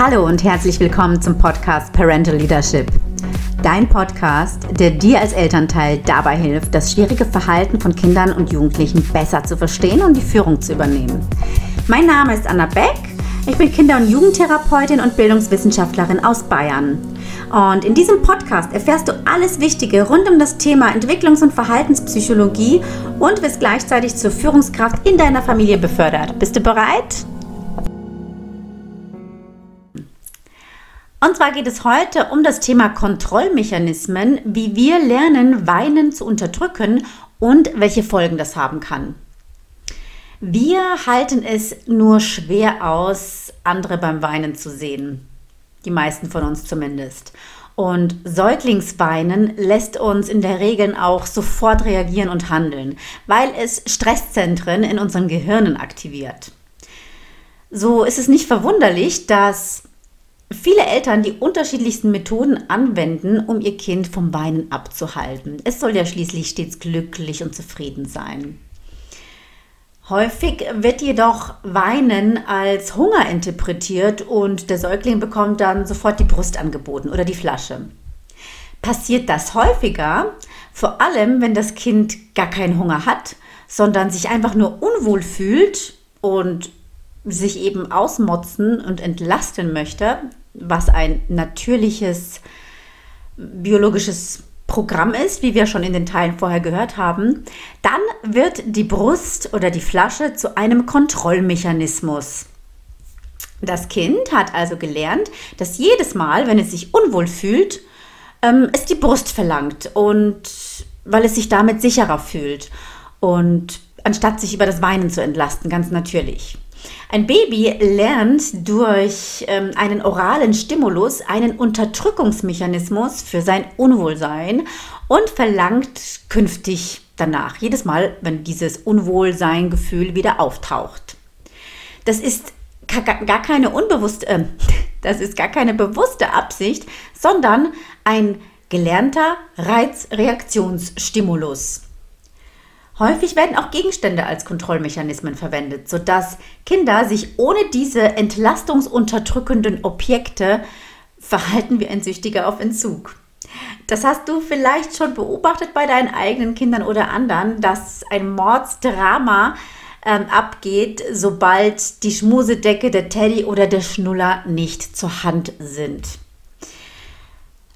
Hallo und herzlich willkommen zum Podcast Parental Leadership. Dein Podcast, der dir als Elternteil dabei hilft, das schwierige Verhalten von Kindern und Jugendlichen besser zu verstehen und die Führung zu übernehmen. Mein Name ist Anna Beck. Ich bin Kinder- und Jugendtherapeutin und Bildungswissenschaftlerin aus Bayern. Und in diesem Podcast erfährst du alles Wichtige rund um das Thema Entwicklungs- und Verhaltenspsychologie und wirst gleichzeitig zur Führungskraft in deiner Familie befördert. Bist du bereit? Und zwar geht es heute um das Thema Kontrollmechanismen, wie wir lernen, Weinen zu unterdrücken und welche Folgen das haben kann. Wir halten es nur schwer aus, andere beim Weinen zu sehen. Die meisten von uns zumindest. Und Säuglingsweinen lässt uns in der Regel auch sofort reagieren und handeln, weil es Stresszentren in unseren Gehirnen aktiviert. So ist es nicht verwunderlich, dass viele Eltern die unterschiedlichsten Methoden anwenden, um ihr Kind vom Weinen abzuhalten. Es soll ja schließlich stets glücklich und zufrieden sein. Häufig wird jedoch Weinen als Hunger interpretiert und der Säugling bekommt dann sofort die Brust angeboten oder die Flasche. Passiert das häufiger, vor allem wenn das Kind gar keinen Hunger hat, sondern sich einfach nur unwohl fühlt und sich eben ausmotzen und entlasten möchte, was ein natürliches biologisches Programm ist, wie wir schon in den Teilen vorher gehört haben, dann wird die Brust oder die Flasche zu einem Kontrollmechanismus. Das Kind hat also gelernt, dass jedes Mal, wenn es sich unwohl fühlt, ähm, es die Brust verlangt und weil es sich damit sicherer fühlt und anstatt sich über das Weinen zu entlasten, ganz natürlich. Ein Baby lernt durch ähm, einen oralen Stimulus einen Unterdrückungsmechanismus für sein Unwohlsein und verlangt künftig danach, jedes Mal, wenn dieses Unwohlsein-Gefühl wieder auftaucht. Das ist gar keine unbewusste, äh, das ist gar keine bewusste Absicht, sondern ein gelernter Reizreaktionsstimulus. Häufig werden auch Gegenstände als Kontrollmechanismen verwendet, sodass Kinder sich ohne diese entlastungsunterdrückenden Objekte verhalten wie ein Süchtiger auf Entzug. Das hast du vielleicht schon beobachtet bei deinen eigenen Kindern oder anderen, dass ein Mordsdrama ähm, abgeht, sobald die Schmusedecke, der Teddy oder der Schnuller nicht zur Hand sind.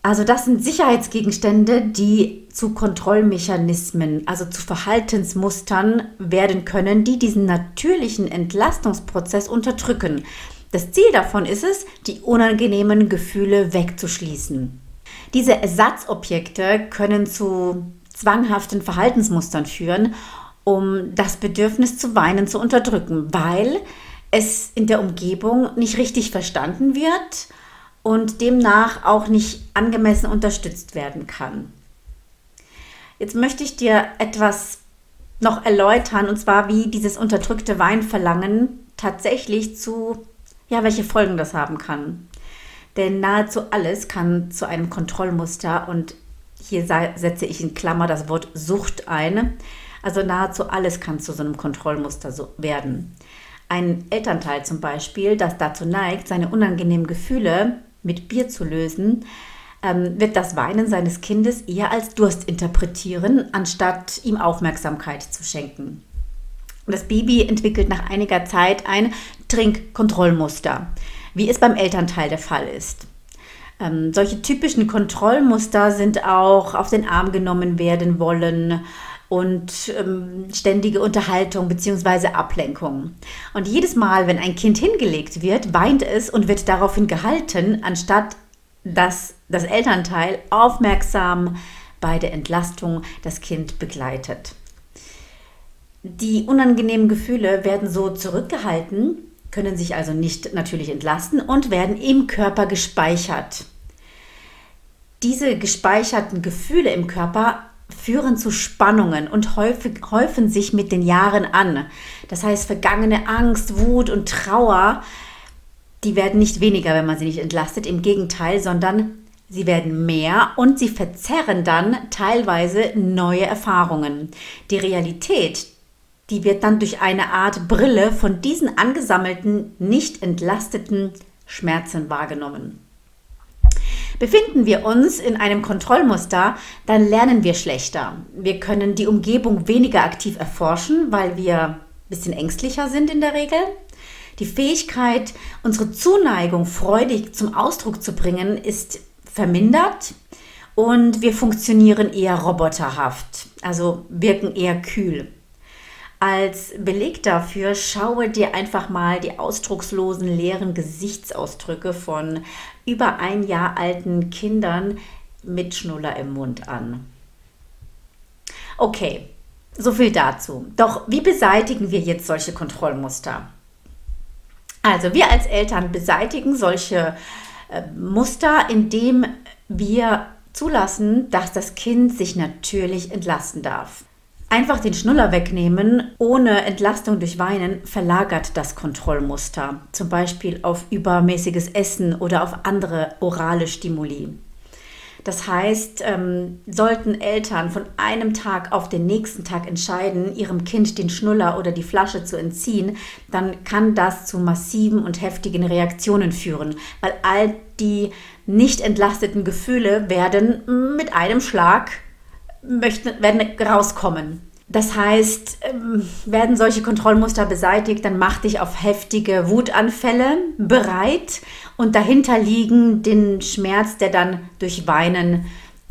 Also das sind Sicherheitsgegenstände, die zu Kontrollmechanismen, also zu Verhaltensmustern werden können, die diesen natürlichen Entlastungsprozess unterdrücken. Das Ziel davon ist es, die unangenehmen Gefühle wegzuschließen. Diese Ersatzobjekte können zu zwanghaften Verhaltensmustern führen, um das Bedürfnis zu weinen zu unterdrücken, weil es in der Umgebung nicht richtig verstanden wird und demnach auch nicht angemessen unterstützt werden kann. Jetzt möchte ich dir etwas noch erläutern, und zwar wie dieses unterdrückte Weinverlangen tatsächlich zu, ja, welche Folgen das haben kann. Denn nahezu alles kann zu einem Kontrollmuster und hier setze ich in Klammer das Wort Sucht ein. Also nahezu alles kann zu so einem Kontrollmuster werden. Ein Elternteil zum Beispiel, das dazu neigt, seine unangenehmen Gefühle mit Bier zu lösen, ähm, wird das Weinen seines Kindes eher als Durst interpretieren, anstatt ihm Aufmerksamkeit zu schenken. Das Baby entwickelt nach einiger Zeit ein Trinkkontrollmuster, wie es beim Elternteil der Fall ist. Ähm, solche typischen Kontrollmuster sind auch auf den Arm genommen werden wollen, und ähm, ständige Unterhaltung bzw. Ablenkung. Und jedes Mal, wenn ein Kind hingelegt wird, weint es und wird daraufhin gehalten, anstatt dass das Elternteil aufmerksam bei der Entlastung das Kind begleitet. Die unangenehmen Gefühle werden so zurückgehalten, können sich also nicht natürlich entlasten und werden im Körper gespeichert. Diese gespeicherten Gefühle im Körper führen zu Spannungen und häufig, häufen sich mit den Jahren an. Das heißt, vergangene Angst, Wut und Trauer, die werden nicht weniger, wenn man sie nicht entlastet, im Gegenteil, sondern sie werden mehr und sie verzerren dann teilweise neue Erfahrungen. Die Realität, die wird dann durch eine Art Brille von diesen angesammelten, nicht entlasteten Schmerzen wahrgenommen. Befinden wir uns in einem Kontrollmuster, dann lernen wir schlechter. Wir können die Umgebung weniger aktiv erforschen, weil wir ein bisschen ängstlicher sind in der Regel. Die Fähigkeit, unsere Zuneigung freudig zum Ausdruck zu bringen, ist vermindert und wir funktionieren eher roboterhaft, also wirken eher kühl. Als Beleg dafür schaue dir einfach mal die ausdruckslosen, leeren Gesichtsausdrücke von über ein Jahr alten Kindern mit Schnuller im Mund an. Okay, so viel dazu. Doch wie beseitigen wir jetzt solche Kontrollmuster? Also wir als Eltern beseitigen solche äh, Muster, indem wir zulassen, dass das Kind sich natürlich entlasten darf. Einfach den Schnuller wegnehmen, ohne Entlastung durch Weinen, verlagert das Kontrollmuster, zum Beispiel auf übermäßiges Essen oder auf andere orale Stimuli. Das heißt, ähm, sollten Eltern von einem Tag auf den nächsten Tag entscheiden, ihrem Kind den Schnuller oder die Flasche zu entziehen, dann kann das zu massiven und heftigen Reaktionen führen, weil all die nicht entlasteten Gefühle werden mit einem Schlag möchten, werden rauskommen. Das heißt, ähm, werden solche Kontrollmuster beseitigt, dann mach dich auf heftige Wutanfälle bereit und dahinter liegen den Schmerz, der dann durch Weinen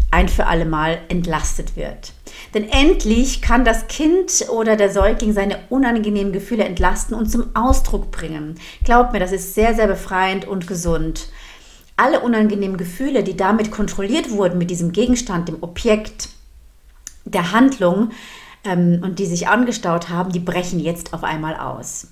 ein für alle Mal entlastet wird. Denn endlich kann das Kind oder der Säugling seine unangenehmen Gefühle entlasten und zum Ausdruck bringen. Glaubt mir, das ist sehr, sehr befreiend und gesund. Alle unangenehmen Gefühle, die damit kontrolliert wurden, mit diesem Gegenstand, dem Objekt, der Handlung ähm, und die sich angestaut haben, die brechen jetzt auf einmal aus.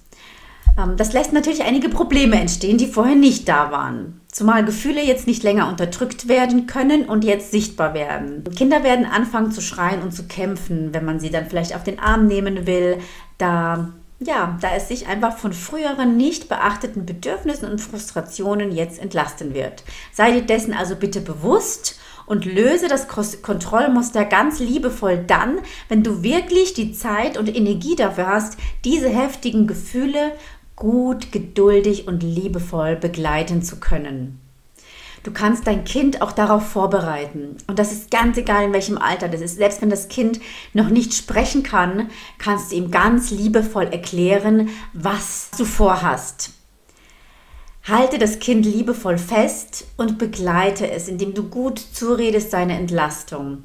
Ähm, das lässt natürlich einige Probleme entstehen, die vorher nicht da waren. Zumal Gefühle jetzt nicht länger unterdrückt werden können und jetzt sichtbar werden. Kinder werden anfangen zu schreien und zu kämpfen, wenn man sie dann vielleicht auf den Arm nehmen will, da ja, da es sich einfach von früheren nicht beachteten Bedürfnissen und Frustrationen jetzt entlasten wird. Sei dir dessen also bitte bewusst und löse das Kontrollmuster ganz liebevoll dann, wenn du wirklich die Zeit und Energie dafür hast, diese heftigen Gefühle gut, geduldig und liebevoll begleiten zu können. Du kannst dein Kind auch darauf vorbereiten. Und das ist ganz egal, in welchem Alter das ist. Selbst wenn das Kind noch nicht sprechen kann, kannst du ihm ganz liebevoll erklären, was du vorhast. Halte das Kind liebevoll fest und begleite es, indem du gut zuredest seine Entlastung.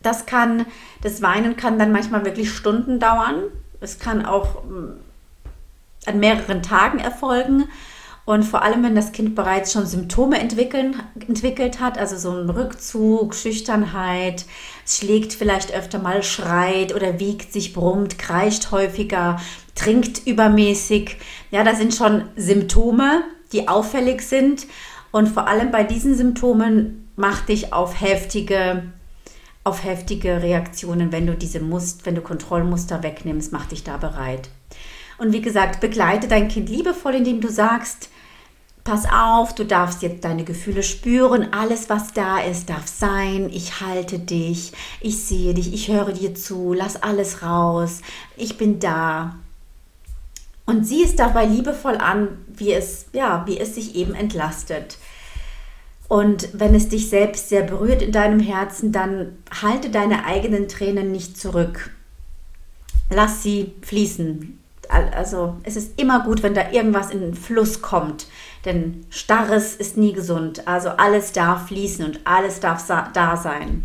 Das kann, das Weinen kann dann manchmal wirklich Stunden dauern. Es kann auch mm, an mehreren Tagen erfolgen. Und vor allem, wenn das Kind bereits schon Symptome entwickeln, entwickelt hat, also so ein Rückzug, Schüchternheit, es schlägt vielleicht öfter mal, schreit oder wiegt sich, brummt, kreischt häufiger, trinkt übermäßig. Ja, das sind schon Symptome, die auffällig sind. Und vor allem bei diesen Symptomen mach dich auf heftige, auf heftige Reaktionen, wenn du diese Must, wenn du Kontrollmuster wegnimmst, mach dich da bereit. Und wie gesagt, begleite dein Kind liebevoll, indem du sagst, pass auf, du darfst jetzt deine Gefühle spüren, alles was da ist, darf sein, ich halte dich, ich sehe dich, ich höre dir zu, lass alles raus, ich bin da. Und sieh es dabei liebevoll an, wie es, ja, wie es sich eben entlastet. Und wenn es dich selbst sehr berührt in deinem Herzen, dann halte deine eigenen Tränen nicht zurück. Lass sie fließen. Also es ist immer gut, wenn da irgendwas in den Fluss kommt, denn Starres ist nie gesund. Also alles darf fließen und alles darf da sein.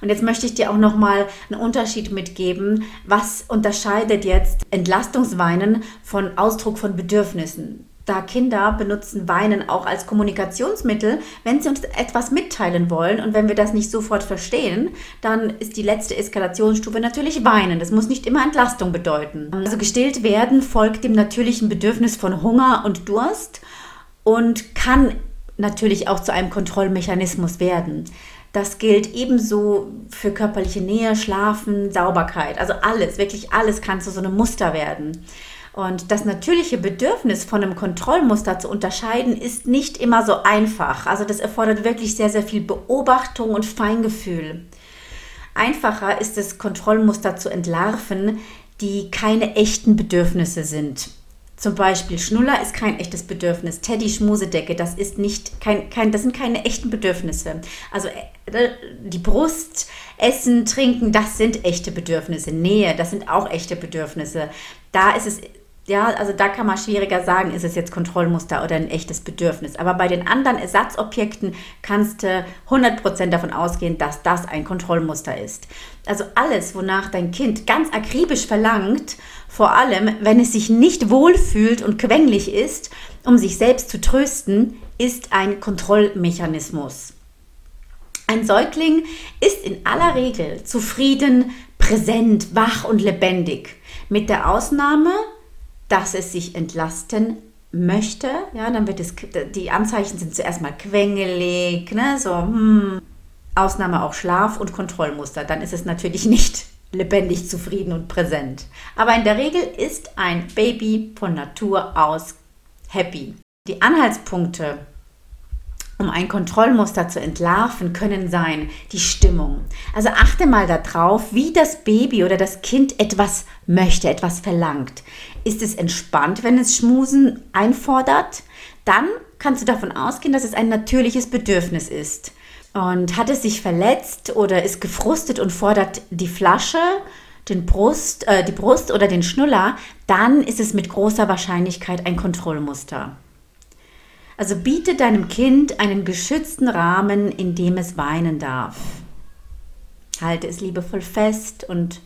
Und jetzt möchte ich dir auch noch mal einen Unterschied mitgeben. Was unterscheidet jetzt Entlastungsweinen von Ausdruck von Bedürfnissen? Da Kinder benutzen Weinen auch als Kommunikationsmittel, wenn sie uns etwas mitteilen wollen. Und wenn wir das nicht sofort verstehen, dann ist die letzte Eskalationsstufe natürlich Weinen. Das muss nicht immer Entlastung bedeuten. Also gestillt werden folgt dem natürlichen Bedürfnis von Hunger und Durst und kann natürlich auch zu einem Kontrollmechanismus werden. Das gilt ebenso für körperliche Nähe, Schlafen, Sauberkeit. Also alles, wirklich alles kann zu so einem Muster werden. Und das natürliche Bedürfnis von einem Kontrollmuster zu unterscheiden, ist nicht immer so einfach. Also das erfordert wirklich sehr, sehr viel Beobachtung und Feingefühl. Einfacher ist es, Kontrollmuster zu entlarven, die keine echten Bedürfnisse sind. Zum Beispiel Schnuller ist kein echtes Bedürfnis. Teddy Schmusedecke, das ist nicht kein, kein, das sind keine echten Bedürfnisse. Also äh, die Brust, Essen, Trinken, das sind echte Bedürfnisse. Nähe, das sind auch echte Bedürfnisse. Da ist es ja, also da kann man schwieriger sagen, ist es jetzt Kontrollmuster oder ein echtes Bedürfnis. Aber bei den anderen Ersatzobjekten kannst du 100% davon ausgehen, dass das ein Kontrollmuster ist. Also alles, wonach dein Kind ganz akribisch verlangt, vor allem wenn es sich nicht wohlfühlt und quengelig ist, um sich selbst zu trösten, ist ein Kontrollmechanismus. Ein Säugling ist in aller Regel zufrieden, präsent, wach und lebendig. Mit der Ausnahme, dass es sich entlasten möchte, ja, dann wird es, die Anzeichen sind zuerst mal quengelig, ne, so, hm, Ausnahme auch Schlaf und Kontrollmuster, dann ist es natürlich nicht lebendig, zufrieden und präsent. Aber in der Regel ist ein Baby von Natur aus happy. Die Anhaltspunkte um ein Kontrollmuster zu entlarven, können sein die Stimmung. Also achte mal darauf, wie das Baby oder das Kind etwas möchte, etwas verlangt. Ist es entspannt, wenn es Schmusen einfordert? Dann kannst du davon ausgehen, dass es ein natürliches Bedürfnis ist. Und hat es sich verletzt oder ist gefrustet und fordert die Flasche, den Brust, äh, die Brust oder den Schnuller, dann ist es mit großer Wahrscheinlichkeit ein Kontrollmuster. Also biete deinem Kind einen geschützten Rahmen, in dem es weinen darf. Halte es liebevoll fest und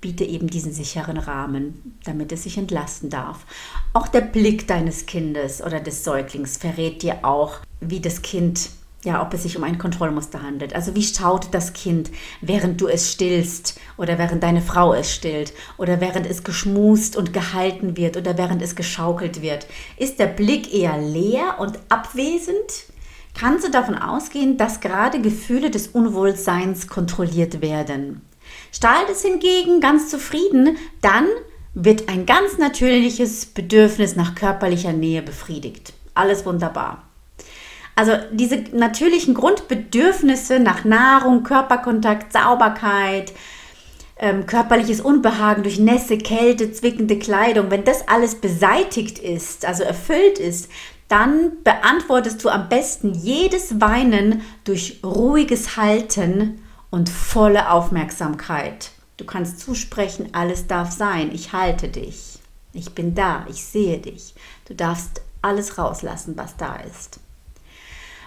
biete eben diesen sicheren Rahmen, damit es sich entlasten darf. Auch der Blick deines Kindes oder des Säuglings verrät dir auch, wie das Kind ja, ob es sich um ein Kontrollmuster handelt. Also wie schaut das Kind, während du es stillst oder während deine Frau es stillt oder während es geschmust und gehalten wird oder während es geschaukelt wird? Ist der Blick eher leer und abwesend? Kannst du davon ausgehen, dass gerade Gefühle des Unwohlseins kontrolliert werden? Strahlt es hingegen ganz zufrieden, dann wird ein ganz natürliches Bedürfnis nach körperlicher Nähe befriedigt. Alles wunderbar. Also diese natürlichen Grundbedürfnisse nach Nahrung, Körperkontakt, Sauberkeit, ähm, körperliches Unbehagen durch Nässe, Kälte, zwickende Kleidung, wenn das alles beseitigt ist, also erfüllt ist, dann beantwortest du am besten jedes Weinen durch ruhiges Halten und volle Aufmerksamkeit. Du kannst zusprechen, alles darf sein, ich halte dich, ich bin da, ich sehe dich. Du darfst alles rauslassen, was da ist.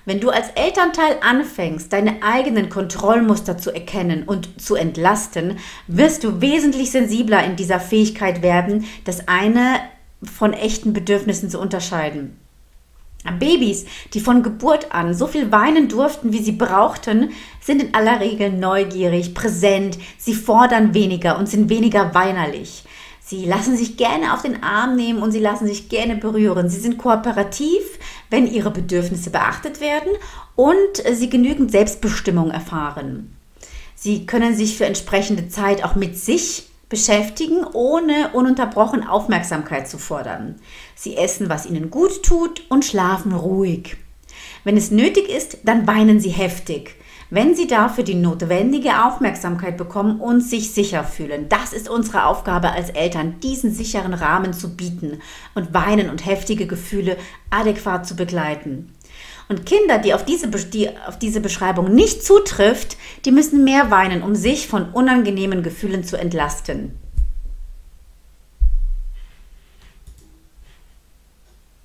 Wenn du als Elternteil anfängst, deine eigenen Kontrollmuster zu erkennen und zu entlasten, wirst du wesentlich sensibler in dieser Fähigkeit werden, das eine von echten Bedürfnissen zu unterscheiden. Babys, die von Geburt an so viel weinen durften, wie sie brauchten, sind in aller Regel neugierig, präsent, sie fordern weniger und sind weniger weinerlich. Sie lassen sich gerne auf den Arm nehmen und sie lassen sich gerne berühren. Sie sind kooperativ, wenn ihre Bedürfnisse beachtet werden und sie genügend Selbstbestimmung erfahren. Sie können sich für entsprechende Zeit auch mit sich beschäftigen, ohne ununterbrochen Aufmerksamkeit zu fordern. Sie essen, was ihnen gut tut und schlafen ruhig. Wenn es nötig ist, dann weinen sie heftig wenn sie dafür die notwendige Aufmerksamkeit bekommen und sich sicher fühlen. Das ist unsere Aufgabe als Eltern, diesen sicheren Rahmen zu bieten und Weinen und heftige Gefühle adäquat zu begleiten. Und Kinder, die auf diese, die auf diese Beschreibung nicht zutrifft, die müssen mehr weinen, um sich von unangenehmen Gefühlen zu entlasten.